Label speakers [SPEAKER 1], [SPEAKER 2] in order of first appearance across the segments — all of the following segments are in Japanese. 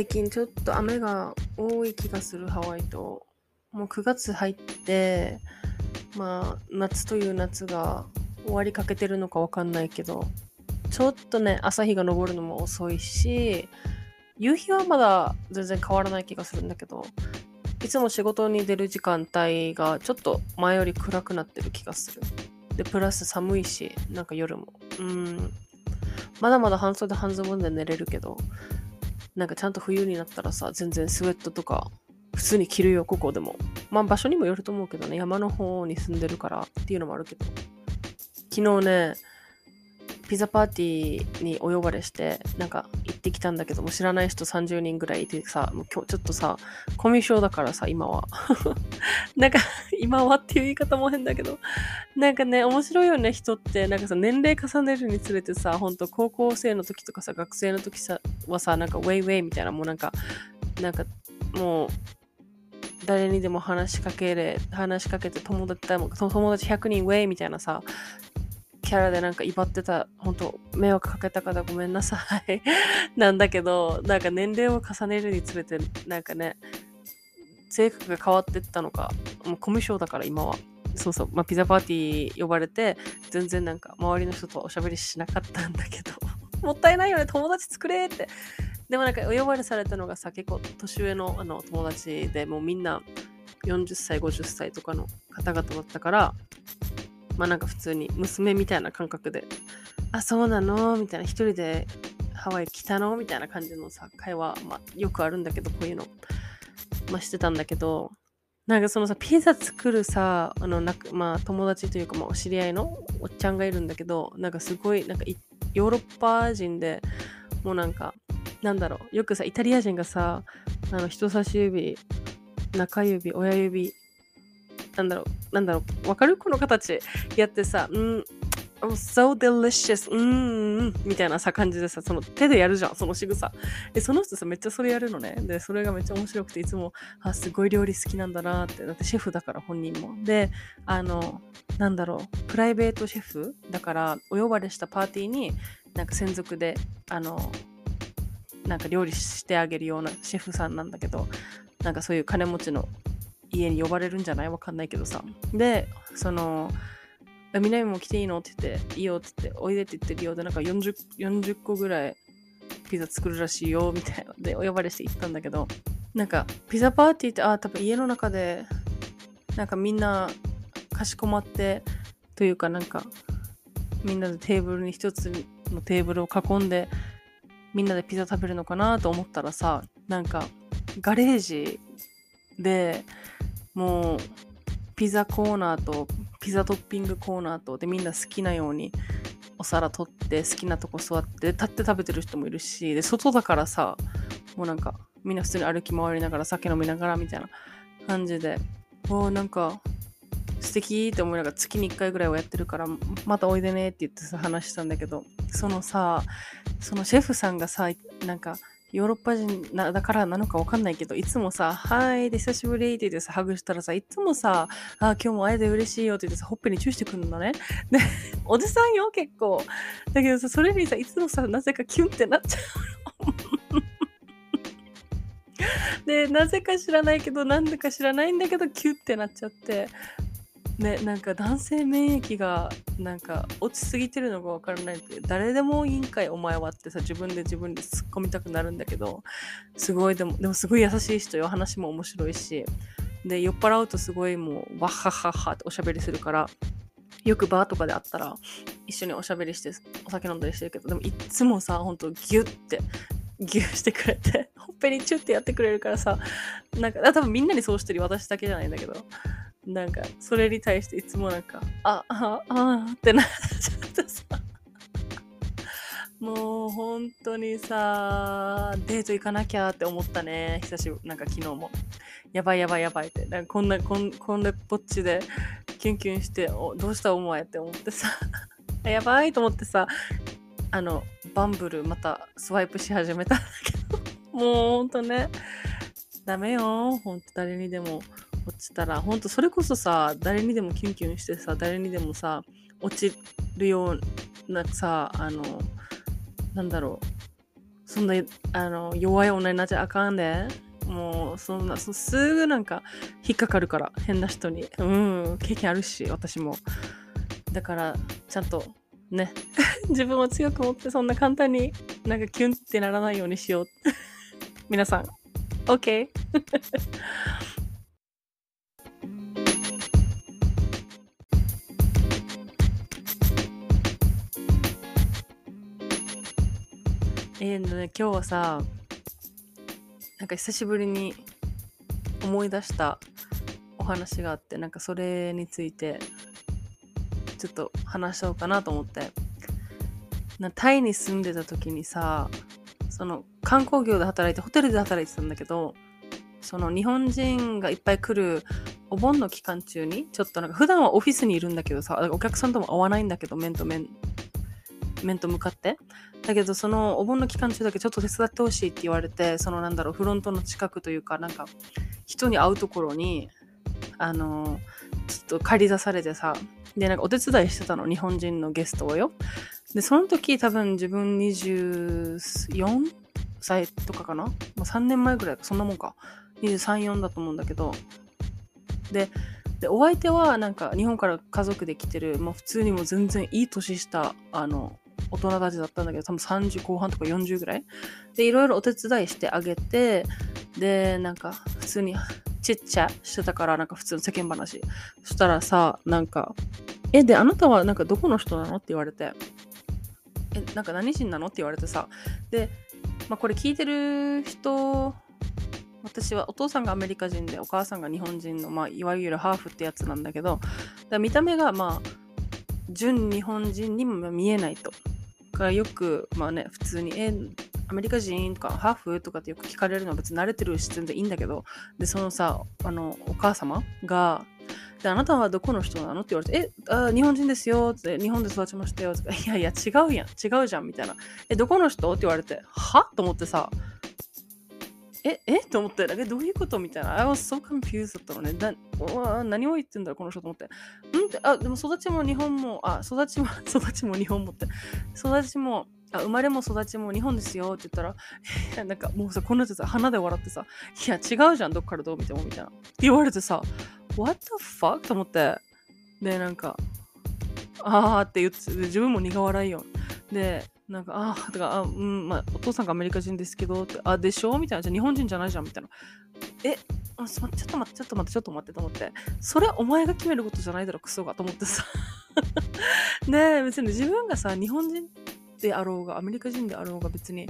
[SPEAKER 1] 最近ちょっと雨が多い気がするハワイと。もう9月入って、まあ夏という夏が終わりかけてるのかわかんないけど、ちょっとね、朝日が昇るのも遅いし、夕日はまだ全然変わらない気がするんだけど、いつも仕事に出る時間帯がちょっと前より暗くなってる気がする。で、プラス寒いし、なんか夜も。うん。まだまだ半袖半ズボンで寝れるけど、なんかちゃんと冬になったらさ、全然スウェットとか普通に着るよ、ここでも。まあ場所にもよると思うけどね、山の方に住んでるからっていうのもあるけど。昨日ね、ピザパーティーにお呼ばれして、なんか行ってきたんだけども、知らない人30人ぐらいいてさ、もう今日ちょっとさ、コミュ障だからさ、今は。なんか、今はっていう言い方も変だけど、なんかね、面白いよね、人って。なんかさ、年齢重ねるにつれてさ、ほんと高校生の時とかさ、学生の時さ、はさ、なんかウェイウェイみたいな、もうなんか、なんか、もう、誰にでも話しかけれ、話しかけて友達、友達100人ウェイみたいなさ、キャラでなんか威張ってた、本当迷惑かけた方ごめんなさい。なんだけど、なんか年齢を重ねるにつれて、なんかね、性格が変わってったのか、もうコミュ障だから今は。そうそう、まあ、ピザパーティー呼ばれて、全然なんか周りの人とおしゃべりしなかったんだけど、もったいないよね、友達作れって。でもなんかお呼ばれされたのがさ、結構年上のあの友達でもうみんな40歳、50歳とかの方々だったから、まあなんか普通に娘みたいな感覚で、あ、そうなの？みたいな、一人でハワイ来たの？みたいな感じのさ、会話、まあよくあるんだけど、こういうの。まあしてたんだけど、なんかそのさ、ピザ作るさ、あの、なくまあ友達というか、まあお知り合いのおっちゃんがいるんだけど、なんかすごい、なんかヨーロッパ人で、もうなんか、なんだろう、よくさ、イタリア人がさ、あの、人差し指、中指、親指、なんだろう、なんだろう、わかる？この形やってさ、うん、Oh, so delicious. うーん、みたいなさ、感じでさ、その手でやるじゃん、その仕草。で、その人さ、めっちゃそれやるのね。で、それがめっちゃ面白くて、いつも、あ、すごい料理好きなんだなって。だってシェフだから、本人も。で、あの、なんだろう、プライベートシェフだから、お呼ばれしたパーティーに、なんか専属で、あの、なんか料理してあげるようなシェフさんなんだけど、なんかそういう金持ちの家に呼ばれるんじゃない？わかんないけどさ。で、その、南も来ていいの？って言って、いいよって言って、おいでって言ってるようで、なんか 40, 40個ぐらいピザ作るらしいよ、みたいな。で、お呼ばれして行ったんだけど、なんか、ピザパーティーって、ああ、多分家の中で、なんかみんなかしこまって、というかなんか、みんなでテーブルに一つのテーブルを囲んで、みんなでピザ食べるのかなと思ったらさ、なんか、ガレージでもう、ピザコーナーとピザトッピングコーナーとでみんな好きなようにお皿取って好きなとこ座って立って食べてる人もいるしで外だからさもうなんかみんな普通に歩き回りながら酒飲みながらみたいな感じでおーなんか素敵って思いながら月に1回ぐらいはやってるからまたおいでねって言ってさ話したんだけどそのさそのシェフさんがさなんかヨーロッパ人なだからなのかわかんないけど、いつもさ、はい、で、久しぶりって言ってさ、ハグしたらさ、いつもさ、あ、今日も会えて嬉しいよって言ってさ、ほっぺにチューしてくるのね。で、おじさんよ、結構。だけどさ、それにさ、いつもさ、なぜかキュンってなっちゃう。でなぜか知らないけどなんでか知らないんだけどキュッてなっちゃってねなんか男性免疫がなんか落ちすぎてるのが分からないって誰でもいいんかいお前はってさ自分で自分で突っ込みたくなるんだけどすごいでもでもすごい優しい人よ話も面白いしで酔っ払うとすごいもうわっはっはっはっておしゃべりするからよくバーとかで会ったら一緒におしゃべりしてお酒飲んだりしてるけどでもいっつもさほんとギュッてギューしてくれてほっぺにチュッてやってくれるからさなんか多分みんなにそうしてる私だけじゃないんだけど。なんかそれに対していつもなんかあああってなっちゃってさ。もう本当にさデート行かなきゃって思ったね。久しぶりなんか昨日も。やばいやばいやばいって。なんかこんなこんこんなぽっちでキュンキュンしておどうしたお前って思ってさ。やばいと思ってさあのバンブルまたスワイプし始めたんだけど。もうほんとね。ダメよ。ほんと誰にでも落ちたらほんとそれこそさ誰にでもキュンキュンしてさ誰にでもさ落ちるようなさあのなんだろう。そんなあの弱い女になっちゃあかんで。もうそんなすぐなんか引っかかるから変な人に。うん経験あるし私も。だからちゃんとね。自分を強く持ってそんな簡単になんかキュンってならないようにしよう。皆さん。OK えー、ね、今日はさなんか久しぶりに思い出したお話があってなんかそれについてちょっと話しようかなと思って。なタイに住んでた時にさその観光業で働いてホテルで働いてたんだけどその日本人がいっぱい来るお盆の期間中にちょっとなんか普段はオフィスにいるんだけどさお客さんとも会わないんだけど面と面面と向かって。だけどそのお盆の期間中だけちょっと手伝ってほしいって言われてそのなんだろうフロントの近くというかなんか人に会うところにあのちょっと借り出されてさでなんかお手伝いしてたの日本人のゲストをよ。でその時多分自分24歳とかかな、まあ、3年前ぐらいそんなもんか。234だと思うんだけど。ででお相手はなんか日本から家族で来てる、まあ、普通にも全然いい年したあの大人たちだったんだけど多分30後半とか40ぐらい？でいろいろお手伝いしてあげてでなんか普通にちっちゃしてたからなんか普通の世間話そしたらさなんか「えであなたはなんかどこの人なの?」って言われて「えなんか何人なの?」って言われてさで、まあ、これ聞いてる人私はお父さんがアメリカ人でお母さんが日本人の、まあ、いわゆるハーフってやつなんだけどだ見た目がまあ純日本人にも見えないと。からよくまあね普通に「えアメリカ人?」とか「ハーフ?」とかってよく聞かれるのは別に慣れてるし全然いいんだけどでそのさあのお母様がで、あなたはどこの人なのって言われて、え、あ日本人ですよって、日本で育ちましたよって、いやいや、違うやん、違うじゃん、みたいな。え、どこの人？って言われて、は？と思ってさ、え、えと思って、え、どういうこと？みたいな。I was so confused だったのね。だ何を言ってんだろう、この人と思って。ん、あ、でも育ちも日本も、あ、育ちも、育ちも日本もって、育ちも、あ生まれも育ちも日本ですよって言ったら、いや、なんかもうさ、こんなやつさ、鼻で笑ってさ、いや、違うじゃん、どっからどう見てもみたいな。って言われてさ、What the fuck? と思って。で、なんか、あーって言って、自分も苦笑いよ。で、なんか、ああ、とか、あ、うん、まあ、お父さんがアメリカ人ですけど、あ、でしょ？みたいな。じゃ日本人じゃないじゃんみたいな。え、あちょっと待って、ちょっと待って、ちょっと待ってと思って。それお前が決めることじゃないだろ、クソがと思ってさ。ね別に自分がさ、日本人であろうが、アメリカ人であろうが別に、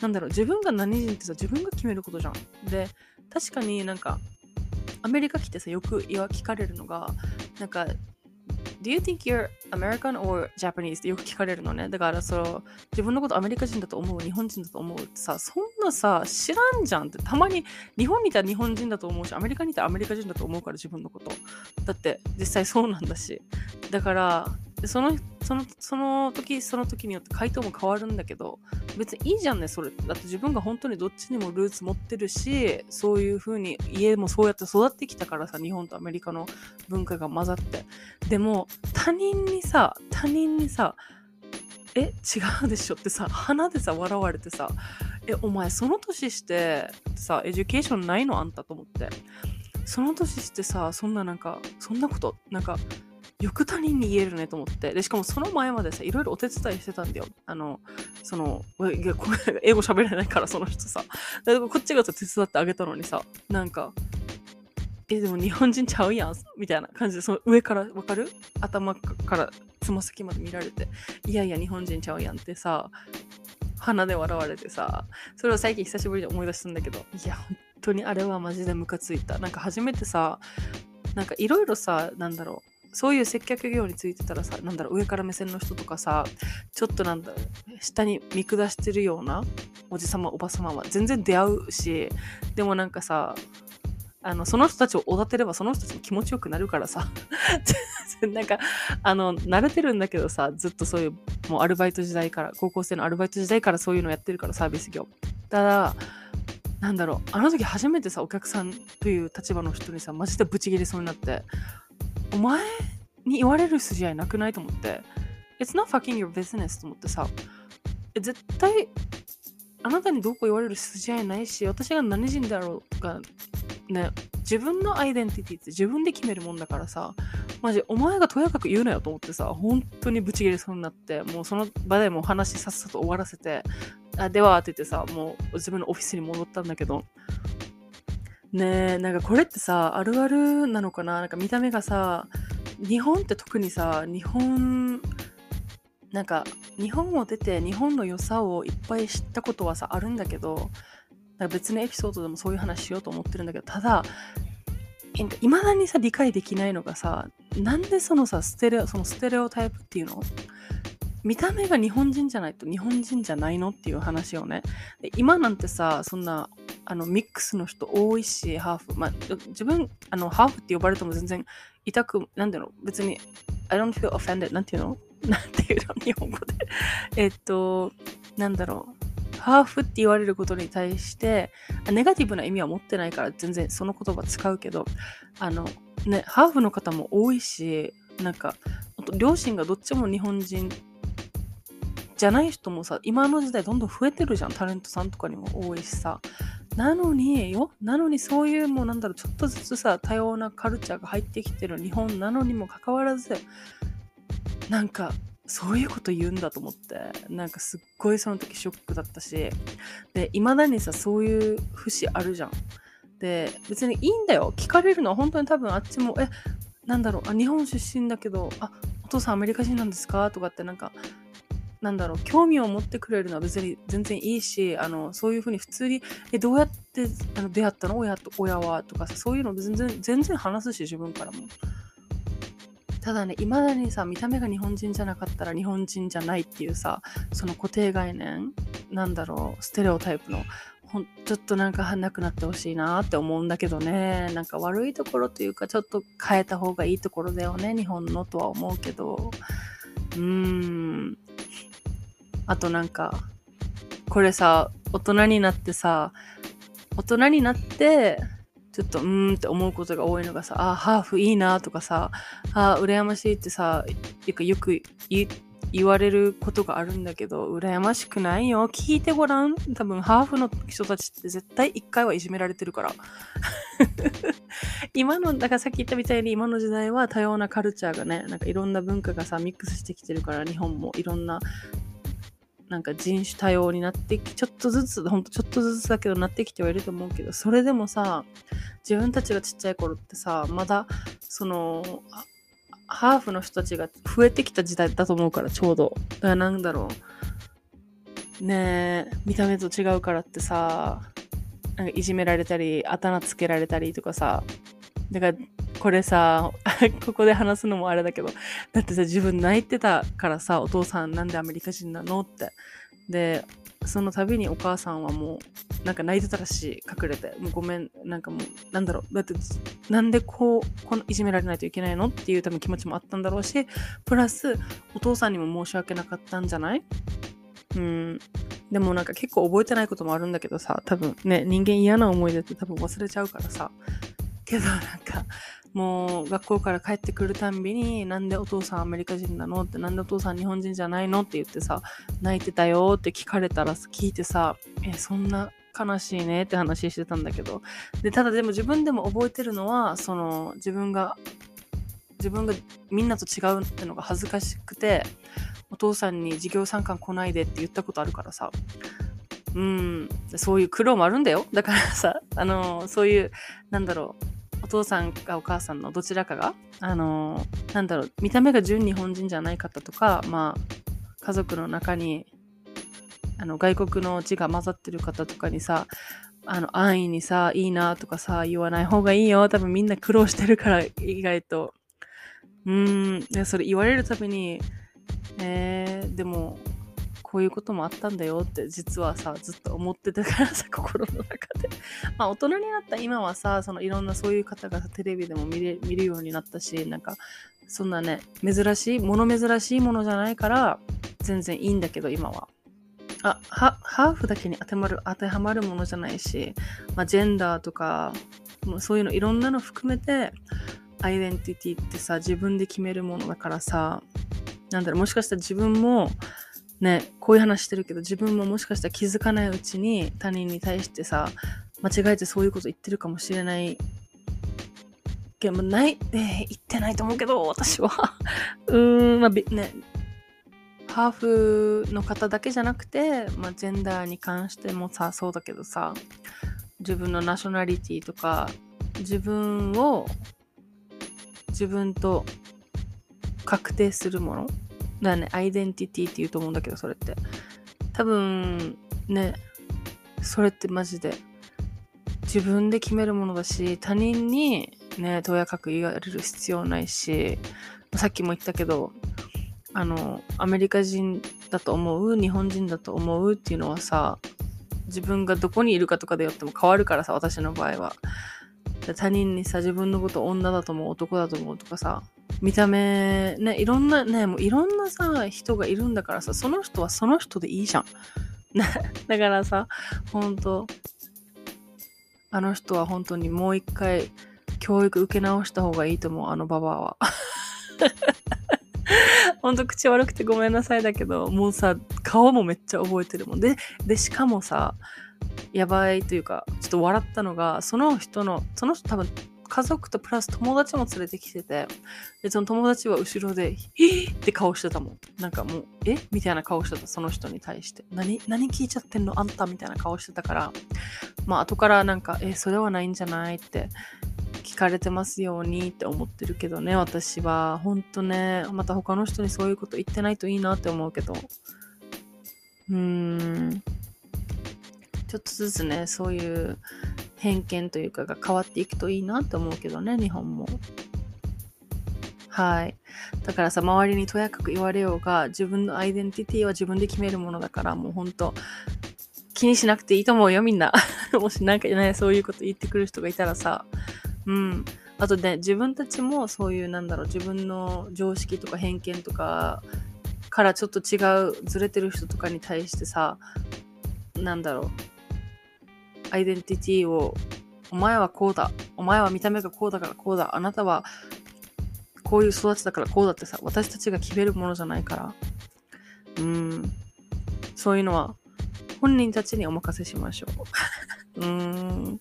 [SPEAKER 1] なんだろう、自分が何人ってさ、自分が決めることじゃん。で、確かになんか、アメリカ来てさ、よく聞かれるのが、なんか、Do you think you're American or Japanese? ってよく聞かれるのね。だからその自分のことアメリカ人だと思う、日本人だと思うってさ、そんなさ、知らんじゃんって。たまに日本にいたら日本人だと思うし、アメリカにいたらアメリカ人だと思うから自分のこと。だって実際そうなんだし。だから、そのそのその時その時によって回答も変わるんだけど別にいいじゃんねそれ。だって自分が本当にどっちにもルーツ持ってるしそういう風に家もそうやって育ってきたからさ日本とアメリカの文化が混ざって。でも他人にさ他人にさえ違うでしょってさ鼻でさ笑われてさえお前その年してさ education ないの？あんたと思って。その年してさそんななんかそんなことなんかよく他人に言えるねと思って。でしかもその前までさいろいろお手伝いしてたんだよ。あのそのいや英語喋れないからその人さ。だこっちが手伝ってあげたのにさなんかえでも日本人ちゃうやんみたいな感じでその上からわかる？頭からつま先まで見られて。いやいや日本人ちゃうやんってさ鼻で笑われてさそれを最近久しぶりに思い出したんだけど。いや本当にあれはマジでムカついた。なんか初めてさなんかいろいろさなんだろう。そういう接客業についてたらさ、なんだろう、上から目線の人とかさ、ちょっとなんだろう下に見下してるようなおじさま、おばさまは全然出会うし、でもなんかさ、あの、その人たちをおだてればその人たちも気持ちよくなるからさ、なんか、あの、慣れてるんだけどさ、ずっとそういう、もうアルバイト時代から、高校生のアルバイト時代からそういうのやってるから、サービス業。ただ、なんだろう、あの時初めてさ、お客さんという立場の人にさ、マジでブチギレそうになって、お前に言われる筋合いなくないと思って。It's not fucking your business と思ってさ。絶対あなたにどうこう言われる筋合いないし私が何人だろうがね。自分のアイデンティティって自分で決めるもんだからさ。マジお前がとやかく言うなよと思ってさ。本当にブチギレそうになって。もうその場でもう話さっさと終わらせて。あではって言ってさもう自分のオフィスに戻ったんだけど。ねえ、なんかこれってさ、あるあるなのかな？なんか見た目がさ、日本って特にさ、日本、なんか日本を出て日本の良さをいっぱい知ったことはさ、あるんだけど、なんか別のエピソードでもそういう話しようと思ってるんだけど、ただ、いまだにさ、理解できないのがさ、なんでそのさ、ステレオ、そのステレオタイプっていうの？見た目が日本人じゃないと日本人じゃないの？っていう話をね。今なんてさ、そんなあのミックスの人多いし、ハーフ。まあ、自分、あの、ハーフって呼ばれても全然痛く、なんだろう、別に、I don't feel offended. なんていうの？なんてい うの？日本語で。えっと、なんだろう。ハーフって言われることに対して、ネガティブな意味は持ってないから全然その言葉使うけど、あの、ね、ハーフの方も多いし、なんか、両親がどっちも日本人じゃない人もさ、今の時代どんどん増えてるじゃん。タレントさんとかにも多いしさ。なのによ、なのにそういうもうなんだろう、ちょっとずつさ、多様なカルチャーが入ってきてる日本なのにもかかわらず、なんか、そういうこと言うんだと思って、なんかすっごいその時ショックだったし、で、未だにさ、そういう節あるじゃん。で、別にいいんだよ。聞かれるのは本当に多分あっちも、え、なんだろう、あ、日本出身だけど、あ、お父さんアメリカ人なんですか？とかってなんか、なんだろう、興味を持ってくれるのは別に全然いいし、あの、そういうふうに普通に、え、どうやってあの出会ったの？親と、親はとかさ、そういうの全然、全然話すし、自分からも。ただね、いまだにさ、見た目が日本人じゃなかったら日本人じゃないっていうさ、その固定概念、なんだろう、ステレオタイプの、ほんちょっとなんかなくなってほしいなって思うんだけどね、なんか悪いところというか、ちょっと変えた方がいいところだよね、日本のとは思うけど、うーん、あとなんか、これさ、大人になってさ、大人になって、ちょっとうーんって思うことが多いのがさ、あ、ハーフいいなとかさ、あ、羨ましいってさ、よく言われることがあるんだけど、羨ましくないよ。聞いてごらん。多分、ハーフの人たちって絶対一回はいじめられてるから。今の、だからさっき言ったみたいに今の時代は多様なカルチャーがね、なんかいろんな文化がさ、ミックスしてきてるから、日本もいろんななんか人種多様になってき、ちょっとずつ、ほんとちょっとずつだけどなってきてはいると思うけど、それでもさ、自分たちがちっちゃい頃ってさ、まだ、その、ハーフの人たちが増えてきた時代だと思うから、ちょうど。だからなんだろう。ねえ、見た目と違うからってさ、なんかいじめられたり、あだ名つけられたりとかさ、だからこれさ、ここで話すのもあれだけど、だってさ、自分泣いてたからさ、お父さんなんでアメリカ人なのって。で、その度にお母さんはもう、なんか泣いてたらしい、隠れて。もうごめん、なんかもう、なんだろう、だって、なんでこう、このいじめられないといけないのっていう多分気持ちもあったんだろうし、プラス、お父さんにも申し訳なかったんじゃない？うん。でもなんか結構覚えてないこともあるんだけどさ、多分ね、人間嫌な思い出って多分忘れちゃうからさ、けどなんかもう学校から帰ってくるたんびになんでお父さんアメリカ人なの？ってなんでお父さん日本人じゃないの？って言ってさ泣いてたよって聞かれたら聞いてさえそんな悲しいねって話してたんだけど。でただでも自分でも覚えてるのはその自分が自分がみんなと違うってのが恥ずかしくてお父さんに授業参観来ないでって言ったことあるからさ。うん、そういう苦労もあるんだよ。だからさ、あの、そういう、なんだろう、お父さんかお母さんのどちらかが、あの、なんだろう、見た目が純日本人じゃない方とか、まあ、家族の中に、あの、外国の字が混ざってる方とかにさ、あの、安易にさ、いいなとかさ、言わない方がいいよ。多分みんな苦労してるから、意外と。うーん、それ言われるたびに、えー、でも、こういうこともあったんだよって実はさずっと思ってたからさ 心の中で。まあ大人になった今はさそのいろんなそういう方がテレビでも見れ見るようになったしなんかそんなね珍しい物珍しいものじゃないから全然いいんだけど今は。あハーフだけに当てはまる当てはまるものじゃないし、まあ、ジェンダーとかもうそういうのいろんなの含めてアイデンティティってさ自分で決めるものだからさなんだろうもしかしたら自分もね、こういう話してるけど、自分ももしかしたら気づかないうちに他人に対してさ、間違えてそういうこと言ってるかもしれない。けど、ない、えー、言ってないと思うけど、私は。うーん、まあ、ね、ハーフの方だけじゃなくて、まあ、ジェンダーに関してもさ、そうだけどさ、自分のナショナリティとか、自分を自分と確定するものだね、アイデンティティって言うと思うんだけど、それって。多分、ね、それってマジで自分で決めるものだし、他人にね、とやかく言われる必要ないし、さっきも言ったけど、あの、アメリカ人だと思う、日本人だと思うっていうのはさ、自分がどこにいるかとかでよっても変わるからさ、私の場合は。他人にさ、自分のこと女だと思う、男だと思うとかさ、見た目、ね、いろんな、ね、もういろんなさ、人がいるんだからさ、その人はその人でいいじゃん。だからさ、ほんと、あの人は本当にもう一回教育受け直した方がいいと思う、あのババアは。ほんと口悪くてごめんなさいだけど、もうさ、顔もめっちゃ覚えてるもん。で、で、しかもさ、やばいというか、ちょっと笑ったのが、その人の、その人多分家族とプラス友達も連れてきてて、で、その友達は後ろで、え？って顔してたもん。なんかもう、え？みたいな顔してた、その人に対して。何、何聞いちゃってんの？あんたみたいな顔してたから、まあ後からなんか、え、それはないんじゃない？って聞かれてますようにって思ってるけどね、私は。ほんとね、また他の人にそういうこと言ってないといいなって思うけど。うーん。ちょっとずつね、そういう偏見というかが変わっていくといいなって思うけどね、日本も。はい。だからさ、周りにとやかく言われようが、自分のアイデンティティは自分で決めるものだから、もうほんと、気にしなくていいと思うよ、みんな。もしなんかね、そういうこと言ってくる人がいたらさ、うん。あとね、自分たちもそういう、なんだろう、自分の常識とか偏見とかからちょっと違う、ずれてる人とかに対してさ、なんだろう、アイデンティティを、お前はこうだ。お前は見た目がこうだからこうだ。あなたはこういう育ちだからこうだってさ、私たちが決めるものじゃないから。うん。そういうのは本人たちにお任せしましょう。うーん。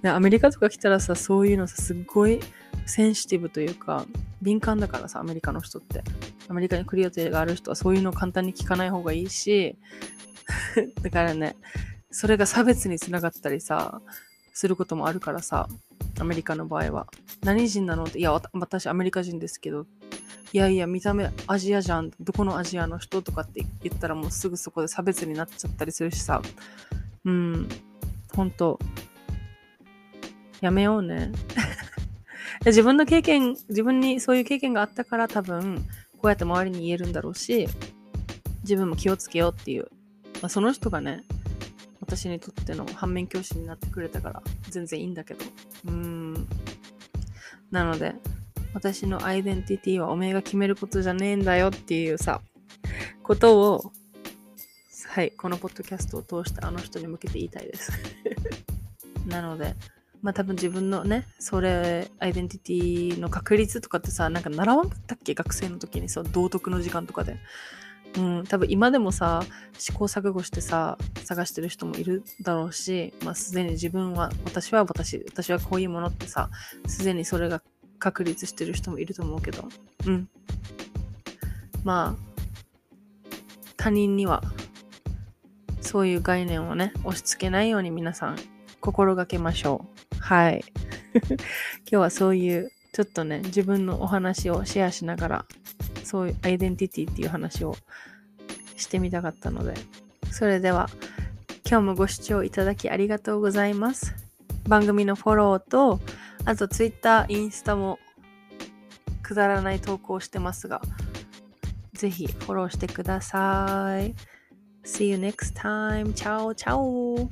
[SPEAKER 1] で、アメリカとか来たらさ、そういうのさ、すっごいセンシティブというか、敏感だからさ、アメリカの人って。アメリカに来る予定がある人はそういうのを簡単に聞かない方がいいし、だからね、それが差別につながったりさ、することもあるからさ、アメリカの場合は。何人なのって、いや、私アメリカ人ですけど、いやいや、見た目アジアじゃん。どこのアジアの人とかって言ったらもうすぐそこで差別になっちゃったりするしさ。うん。ほんと。やめようね。自分の経験、自分にそういう経験があったから多分、こうやって周りに言えるんだろうし、自分も気をつけようっていう。まあ、その人がね、私にとっての反面教師になってくれたから全然いいんだけど。うーん。なので、私のアイデンティティはおめえが決めることじゃねえんだよっていうさ、ことを、はい、このポッドキャストを通してあの人に向けて言いたいです。なので、まあ多分自分のね、それ、アイデンティティの確率とかってさ、なんか習わんかったっけ？学生の時にさ、道徳の時間とかで。うん、多分今でもさ、試行錯誤してさ、探してる人もいるだろうし、まあすでに自分は、私は私、私はこういうものってさ、すでにそれが確立してる人もいると思うけど、うん。まあ、他人には、そういう概念をね、押し付けないように皆さん心がけましょう。はい。今日はそういうちょっとね、自分のお話をシェアしながら、そういうアイデンティティっていう話をしてみたかったので、それでは、今日もご視聴いただきありがとうございます。番組のフォローと、あと Twitter、インスタもくだらない投稿してますが、ぜひフォローしてください。See you next time. チャオチャオ